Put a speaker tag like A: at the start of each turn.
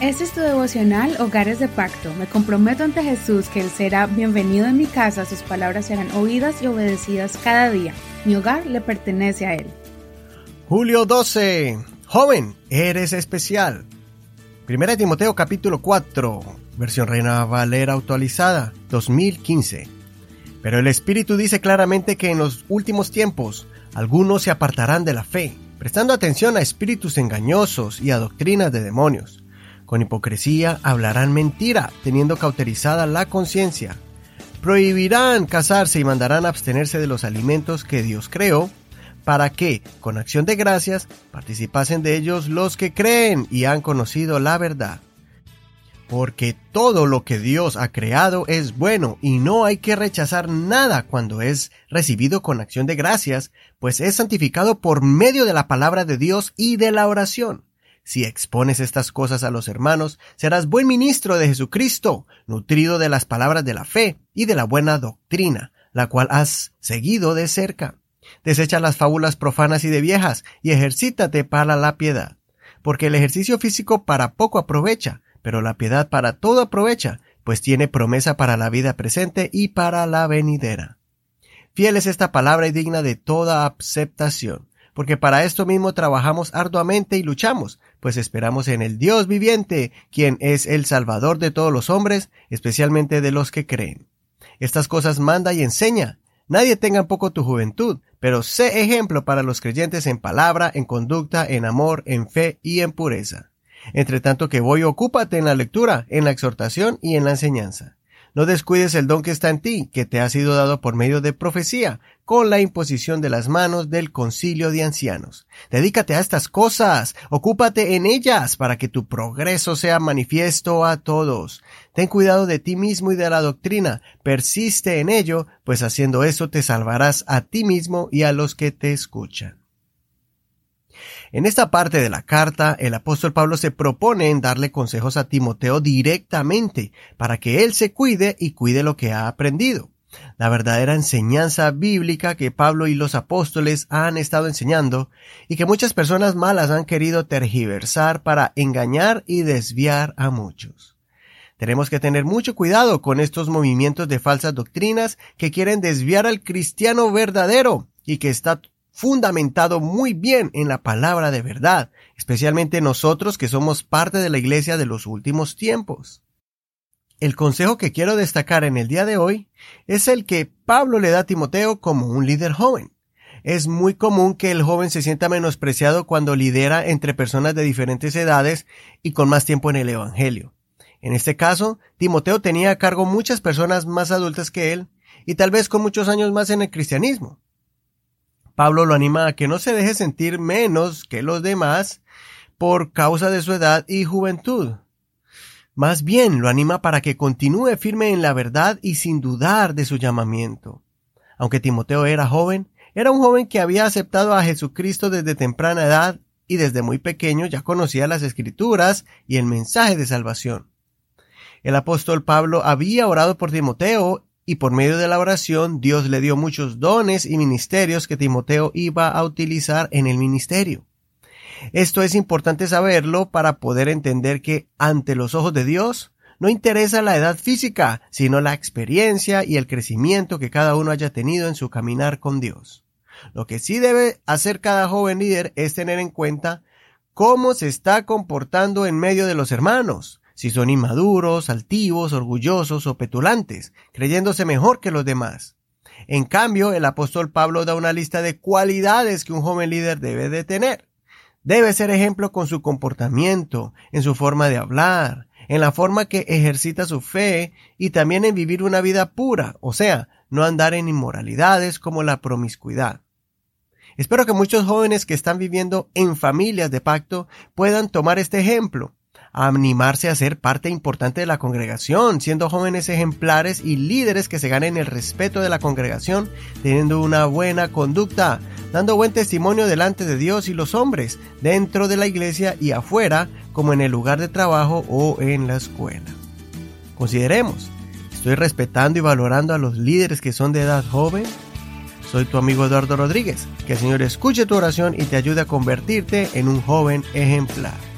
A: Este es tu devocional Hogares de Pacto. Me comprometo ante Jesús que Él será bienvenido en mi casa, sus palabras serán oídas y obedecidas cada día. Mi hogar le pertenece a Él.
B: Julio 12. Joven, eres especial. Primera Timoteo capítulo 4, versión Reina Valera actualizada, 2015. Pero el Espíritu dice claramente que en los últimos tiempos algunos se apartarán de la fe, prestando atención a espíritus engañosos y a doctrinas de demonios con hipocresía hablarán mentira, teniendo cauterizada la conciencia. Prohibirán casarse y mandarán abstenerse de los alimentos que Dios creó, para que, con acción de gracias, participasen de ellos los que creen y han conocido la verdad. Porque todo lo que Dios ha creado es bueno y no hay que rechazar nada cuando es recibido con acción de gracias, pues es santificado por medio de la palabra de Dios y de la oración. Si expones estas cosas a los hermanos, serás buen ministro de Jesucristo, nutrido de las palabras de la fe y de la buena doctrina, la cual has seguido de cerca. Desecha las fábulas profanas y de viejas, y ejercítate para la piedad. Porque el ejercicio físico para poco aprovecha, pero la piedad para todo aprovecha, pues tiene promesa para la vida presente y para la venidera. Fiel es esta palabra y digna de toda aceptación porque para esto mismo trabajamos arduamente y luchamos, pues esperamos en el Dios viviente, quien es el Salvador de todos los hombres, especialmente de los que creen. Estas cosas manda y enseña. Nadie tenga en poco tu juventud, pero sé ejemplo para los creyentes en palabra, en conducta, en amor, en fe y en pureza. Entre tanto que voy, ocúpate en la lectura, en la exhortación y en la enseñanza. No descuides el don que está en ti, que te ha sido dado por medio de profecía, con la imposición de las manos del concilio de ancianos. Dedícate a estas cosas, ocúpate en ellas, para que tu progreso sea manifiesto a todos. Ten cuidado de ti mismo y de la doctrina, persiste en ello, pues haciendo eso te salvarás a ti mismo y a los que te escuchan. En esta parte de la carta, el apóstol Pablo se propone en darle consejos a Timoteo directamente, para que él se cuide y cuide lo que ha aprendido. La verdadera enseñanza bíblica que Pablo y los apóstoles han estado enseñando y que muchas personas malas han querido tergiversar para engañar y desviar a muchos. Tenemos que tener mucho cuidado con estos movimientos de falsas doctrinas que quieren desviar al cristiano verdadero y que está fundamentado muy bien en la palabra de verdad, especialmente nosotros que somos parte de la iglesia de los últimos tiempos. El consejo que quiero destacar en el día de hoy es el que Pablo le da a Timoteo como un líder joven. Es muy común que el joven se sienta menospreciado cuando lidera entre personas de diferentes edades y con más tiempo en el Evangelio. En este caso, Timoteo tenía a cargo muchas personas más adultas que él y tal vez con muchos años más en el cristianismo. Pablo lo anima a que no se deje sentir menos que los demás por causa de su edad y juventud. Más bien lo anima para que continúe firme en la verdad y sin dudar de su llamamiento. Aunque Timoteo era joven, era un joven que había aceptado a Jesucristo desde temprana edad y desde muy pequeño ya conocía las escrituras y el mensaje de salvación. El apóstol Pablo había orado por Timoteo y por medio de la oración Dios le dio muchos dones y ministerios que Timoteo iba a utilizar en el ministerio. Esto es importante saberlo para poder entender que ante los ojos de Dios no interesa la edad física, sino la experiencia y el crecimiento que cada uno haya tenido en su caminar con Dios. Lo que sí debe hacer cada joven líder es tener en cuenta cómo se está comportando en medio de los hermanos, si son inmaduros, altivos, orgullosos o petulantes, creyéndose mejor que los demás. En cambio, el apóstol Pablo da una lista de cualidades que un joven líder debe de tener. Debe ser ejemplo con su comportamiento, en su forma de hablar, en la forma que ejercita su fe y también en vivir una vida pura, o sea, no andar en inmoralidades como la promiscuidad. Espero que muchos jóvenes que están viviendo en familias de pacto puedan tomar este ejemplo animarse a ser parte importante de la congregación, siendo jóvenes ejemplares y líderes que se ganen el respeto de la congregación, teniendo una buena conducta, dando buen testimonio delante de Dios y los hombres, dentro de la iglesia y afuera, como en el lugar de trabajo o en la escuela. Consideremos, ¿estoy respetando y valorando a los líderes que son de edad joven? Soy tu amigo Eduardo Rodríguez. Que el Señor escuche tu oración y te ayude a convertirte en un joven ejemplar.